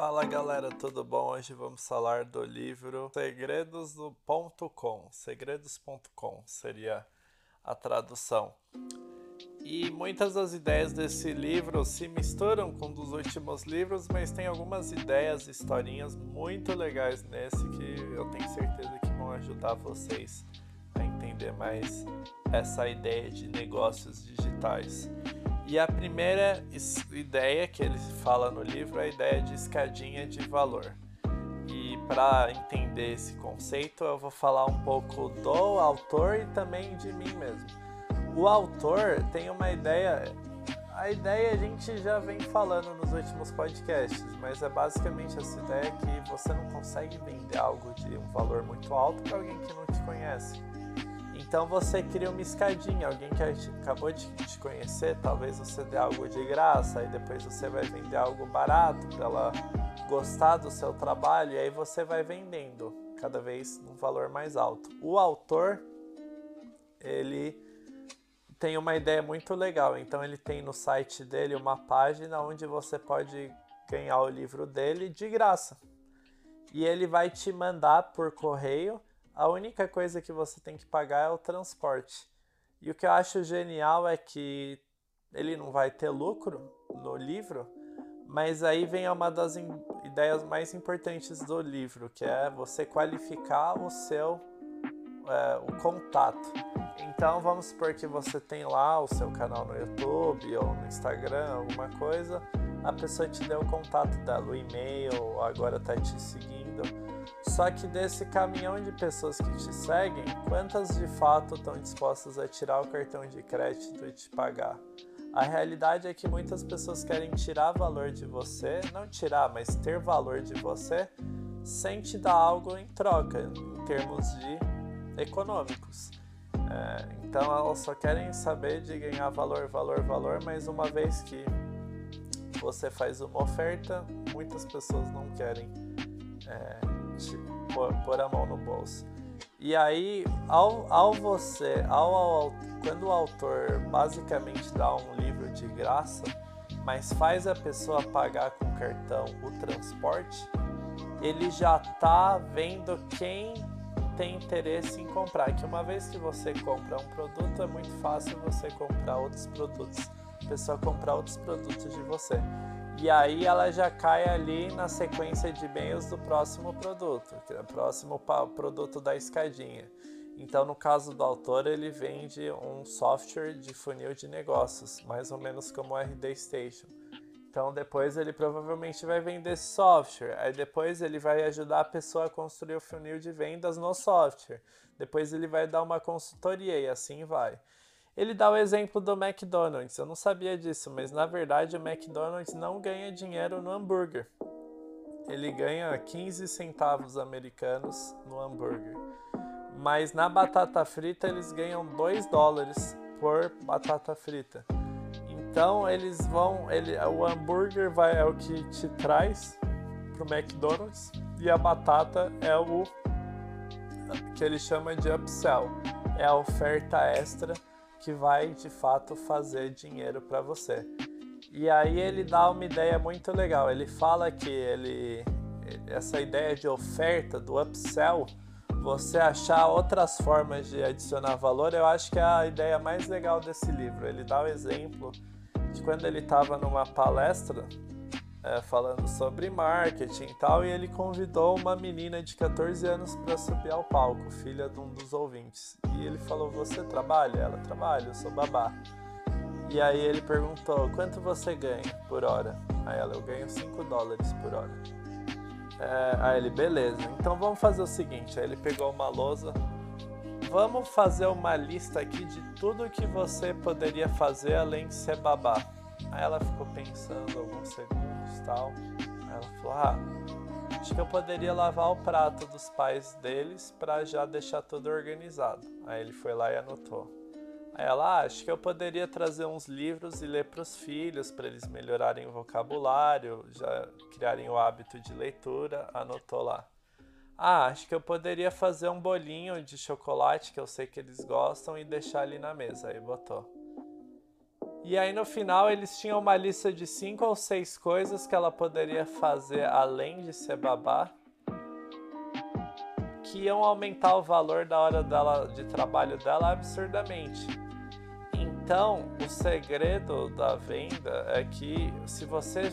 Fala galera, tudo bom? Hoje vamos falar do livro Segredos do ponto .com. Segredos.com seria a tradução. E muitas das ideias desse livro se misturam com dos últimos livros, mas tem algumas ideias, historinhas muito legais nesse que eu tenho certeza que vão ajudar vocês a entender mais essa ideia de negócios digitais. E a primeira ideia que ele fala no livro é a ideia de escadinha de valor. E para entender esse conceito, eu vou falar um pouco do autor e também de mim mesmo. O autor tem uma ideia, a ideia a gente já vem falando nos últimos podcasts, mas é basicamente essa ideia que você não consegue vender algo de um valor muito alto para alguém que não te conhece. Então você cria uma escadinha, alguém que acabou de te conhecer, talvez você dê algo de graça, e depois você vai vender algo barato para ela gostar do seu trabalho, e aí você vai vendendo cada vez um valor mais alto. O autor, ele tem uma ideia muito legal, então ele tem no site dele uma página onde você pode ganhar o livro dele de graça. E ele vai te mandar por correio a única coisa que você tem que pagar é o transporte. E o que eu acho genial é que ele não vai ter lucro no livro, mas aí vem uma das ideias mais importantes do livro, que é você qualificar o seu é, o contato. Então vamos supor que você tem lá o seu canal no YouTube ou no Instagram, alguma coisa, a pessoa te deu o contato dela, o e-mail, agora está te seguindo só que desse caminhão de pessoas que te seguem, quantas de fato estão dispostas a tirar o cartão de crédito e te pagar? A realidade é que muitas pessoas querem tirar valor de você, não tirar, mas ter valor de você, sem te dar algo em troca, em termos de econômicos. É, então elas só querem saber de ganhar valor, valor, valor, mas uma vez que você faz uma oferta, muitas pessoas não querem é, pôr, pôr a mão no bolso. E aí, ao, ao você, ao, ao, quando o autor basicamente dá um livro de graça, mas faz a pessoa pagar com cartão o transporte, ele já tá vendo quem tem interesse em comprar. Que uma vez que você compra um produto, é muito fácil você comprar outros produtos. A pessoa comprar outros produtos de você e aí ela já cai ali na sequência de e-mails do próximo produto, que é o próximo produto da escadinha. Então, no caso do autor, ele vende um software de funil de negócios, mais ou menos como o RD Station. Então, depois ele provavelmente vai vender esse software. Aí depois ele vai ajudar a pessoa a construir o funil de vendas no software. Depois ele vai dar uma consultoria e assim vai. Ele dá o exemplo do McDonald's. Eu não sabia disso, mas na verdade o McDonald's não ganha dinheiro no hambúrguer. Ele ganha 15 centavos americanos no hambúrguer. Mas na batata frita eles ganham 2 dólares por batata frita. Então eles vão, ele, o hambúrguer vai, é o que te traz pro McDonald's e a batata é o que ele chama de upsell, é a oferta extra que vai de fato fazer dinheiro para você. E aí ele dá uma ideia muito legal. Ele fala que ele essa ideia de oferta do upsell, você achar outras formas de adicionar valor, eu acho que é a ideia mais legal desse livro. Ele dá o exemplo de quando ele estava numa palestra é, falando sobre marketing e tal, e ele convidou uma menina de 14 anos para subir ao palco, filha de um dos ouvintes. E ele falou: Você trabalha? Ela trabalha, eu sou babá. E aí ele perguntou: Quanto você ganha por hora? Aí ela: Eu ganho 5 dólares por hora. É, aí ele: Beleza, então vamos fazer o seguinte. Aí ele pegou uma lousa. Vamos fazer uma lista aqui de tudo que você poderia fazer além de ser babá. Aí ela ficou pensando alguns segundos tal. Ela falou: Ah, acho que eu poderia lavar o prato dos pais deles para já deixar tudo organizado. Aí ele foi lá e anotou. Aí ela, ah, acho que eu poderia trazer uns livros e ler para os filhos para eles melhorarem o vocabulário, já criarem o hábito de leitura. Anotou lá. Ah, acho que eu poderia fazer um bolinho de chocolate que eu sei que eles gostam e deixar ali na mesa. Aí botou. E aí no final eles tinham uma lista de cinco ou seis coisas que ela poderia fazer além de ser babá, que iam aumentar o valor da hora dela de trabalho dela absurdamente. Então, o segredo da venda é que se você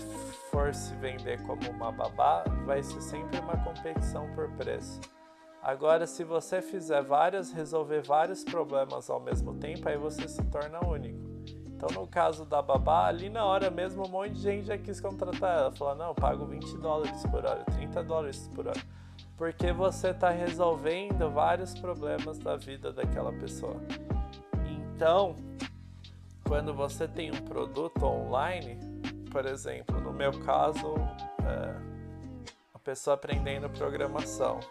for se vender como uma babá, vai ser sempre uma competição por preço. Agora, se você fizer várias, resolver vários problemas ao mesmo tempo, aí você se torna único. Então, no caso da babá, ali na hora mesmo, um monte de gente já quis contratar ela. Falou: não, eu pago 20 dólares por hora, 30 dólares por hora. Porque você está resolvendo vários problemas da vida daquela pessoa. Então, quando você tem um produto online, por exemplo, no meu caso, é, a pessoa aprendendo programação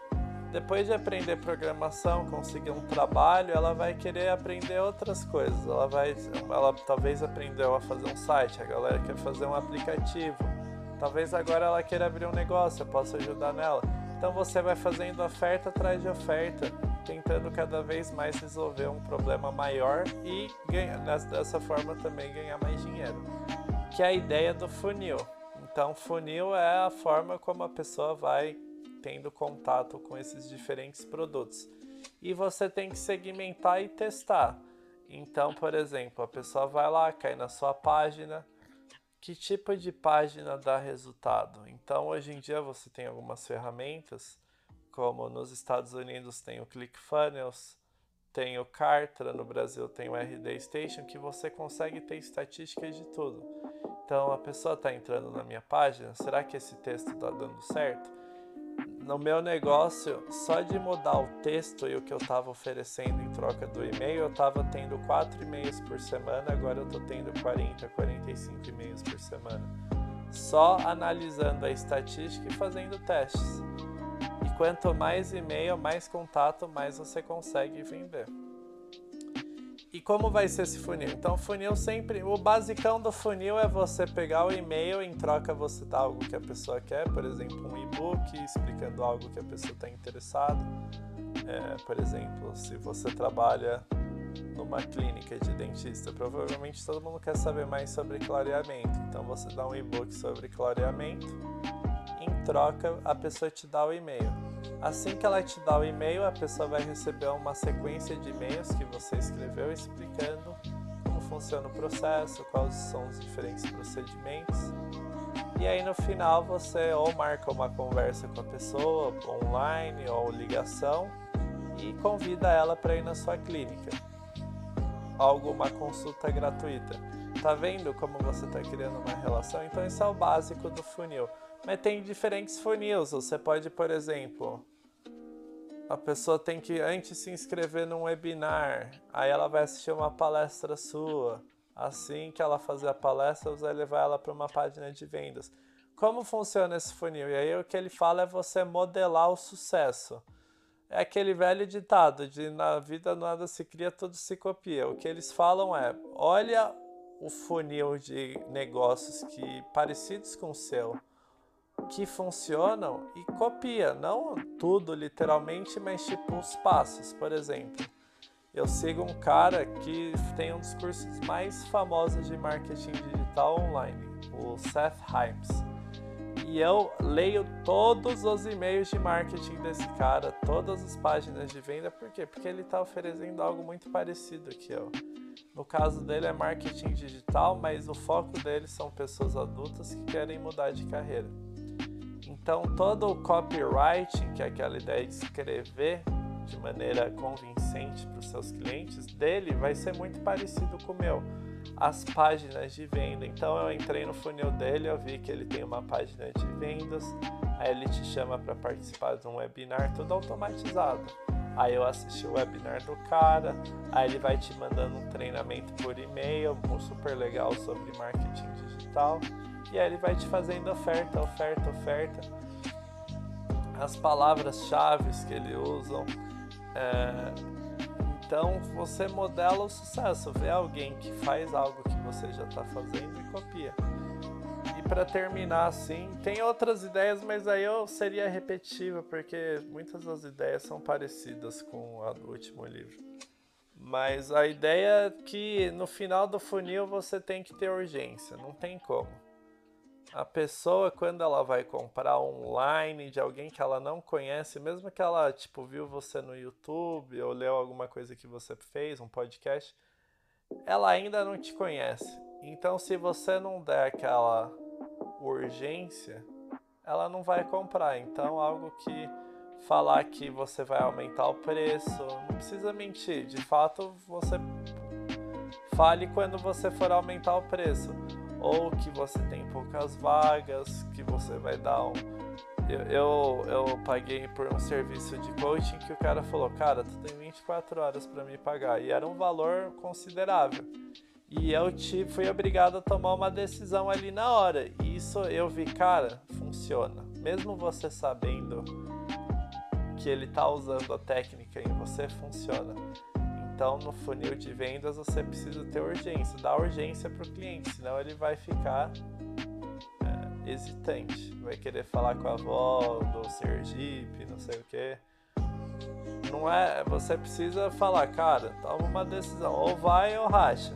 depois de aprender programação, conseguir um trabalho, ela vai querer aprender outras coisas. Ela vai, ela talvez aprendeu a fazer um site, a galera quer fazer um aplicativo. Talvez agora ela queira abrir um negócio, eu posso ajudar nela. Então você vai fazendo oferta atrás de oferta, tentando cada vez mais resolver um problema maior e ganhar, dessa forma também ganhar mais dinheiro. Que é a ideia do funil. Então, funil é a forma como a pessoa vai tendo contato com esses diferentes produtos. E você tem que segmentar e testar. Então, por exemplo, a pessoa vai lá, cai na sua página. Que tipo de página dá resultado? Então, hoje em dia você tem algumas ferramentas, como nos Estados Unidos tem o ClickFunnels, tem o Cartra, no Brasil tem o RD Station, que você consegue ter estatísticas de tudo. Então, a pessoa está entrando na minha página, será que esse texto está dando certo? No meu negócio, só de mudar o texto e o que eu estava oferecendo em troca do e-mail, eu estava tendo 4 e-mails por semana, agora eu estou tendo 40, 45 e-mails por semana. Só analisando a estatística e fazendo testes. E quanto mais e-mail, mais contato, mais você consegue vender. E como vai ser esse funil? Então, funil sempre. O basicão do funil é você pegar o e-mail, em troca você dá algo que a pessoa quer, por exemplo, um e-book explicando algo que a pessoa está interessada. É, por exemplo, se você trabalha numa clínica de dentista, provavelmente todo mundo quer saber mais sobre clareamento. Então, você dá um e-book sobre clareamento, em troca, a pessoa te dá o e-mail. Assim que ela te dá o e-mail, a pessoa vai receber uma sequência de e-mails que você escreveu explicando como funciona o processo, quais são os diferentes procedimentos. E aí no final você ou marca uma conversa com a pessoa online ou ligação e convida ela para ir na sua clínica. Alguma consulta gratuita. Tá vendo como você está criando uma relação? Então isso é o básico do funil. Mas tem diferentes funis. Você pode, por exemplo, a pessoa tem que antes se inscrever num webinar, aí ela vai assistir uma palestra sua. Assim que ela fazer a palestra, você vai levar ela para uma página de vendas. Como funciona esse funil? E aí o que ele fala é você modelar o sucesso. É aquele velho ditado de na vida nada se cria, tudo se copia. O que eles falam é: olha o funil de negócios que parecidos com o seu que funcionam e copia, não tudo literalmente, mas tipo os passos. Por exemplo, eu sigo um cara que tem um dos cursos mais famosos de marketing digital online, o Seth Himes. E eu leio todos os e-mails de marketing desse cara, todas as páginas de venda, por quê? Porque ele está oferecendo algo muito parecido que eu. No caso dele é marketing digital, mas o foco dele são pessoas adultas que querem mudar de carreira. Então, todo o copywriting, que é aquela ideia de escrever de maneira convincente para os seus clientes, dele vai ser muito parecido com o meu. As páginas de venda. Então, eu entrei no funil dele, eu vi que ele tem uma página de vendas, aí ele te chama para participar de um webinar, tudo automatizado. Aí eu assisti o webinar do cara, aí ele vai te mandando um treinamento por e-mail, super legal sobre marketing digital. E aí ele vai te fazendo oferta, oferta, oferta. As palavras-chave que ele usa. É... Então você modela o sucesso, vê alguém que faz algo que você já está fazendo e copia. E para terminar assim, tem outras ideias, mas aí eu seria repetitiva porque muitas das ideias são parecidas com a do último livro. Mas a ideia é que no final do funil você tem que ter urgência, não tem como. A pessoa, quando ela vai comprar online de alguém que ela não conhece, mesmo que ela tipo viu você no YouTube ou leu alguma coisa que você fez, um podcast, ela ainda não te conhece. Então, se você não der aquela urgência, ela não vai comprar. Então, algo que falar que você vai aumentar o preço, não precisa mentir. De fato, você fale quando você for aumentar o preço ou que você tem poucas vagas, que você vai dar um. Eu, eu, eu paguei por um serviço de coaching que o cara falou: Cara, tu tem 24 horas para me pagar. E era um valor considerável. E eu te, fui obrigado a tomar uma decisão ali na hora. E isso eu vi, cara, funciona. Mesmo você sabendo que ele está usando a técnica em você, funciona. Então, no funil de vendas, você precisa ter urgência, dar urgência para o cliente, senão ele vai ficar é, hesitante, vai querer falar com a avó do Sergipe, não sei o que. Não é, você precisa falar, cara, toma uma decisão, ou vai ou racha.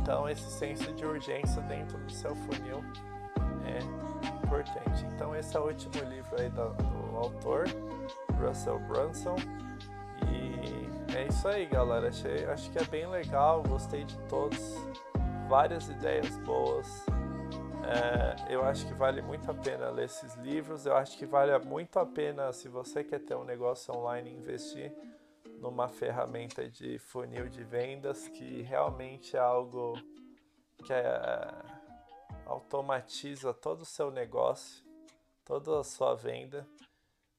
Então, esse senso de urgência dentro do seu funil é importante. Então, esse é o último livro aí do, do autor, Russell Brunson. É isso aí, galera. Achei, acho que é bem legal, gostei de todos. Várias ideias boas. É, eu acho que vale muito a pena ler esses livros. Eu acho que vale muito a pena, se você quer ter um negócio online, investir numa ferramenta de funil de vendas que realmente é algo que é, automatiza todo o seu negócio, toda a sua venda.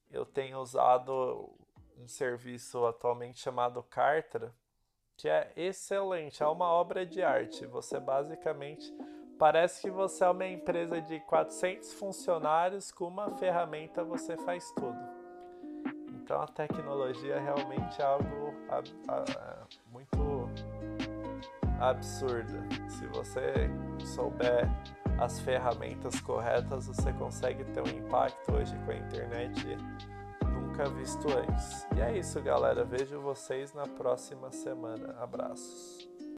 Eu tenho usado um serviço atualmente chamado Cartra, que é excelente, é uma obra de arte. Você basicamente parece que você é uma empresa de 400 funcionários, com uma ferramenta você faz tudo. Então a tecnologia realmente é algo muito absurda. Se você souber as ferramentas corretas, você consegue ter um impacto hoje com a internet nunca visto antes. E é isso, galera. Vejo vocês na próxima semana. Abraços.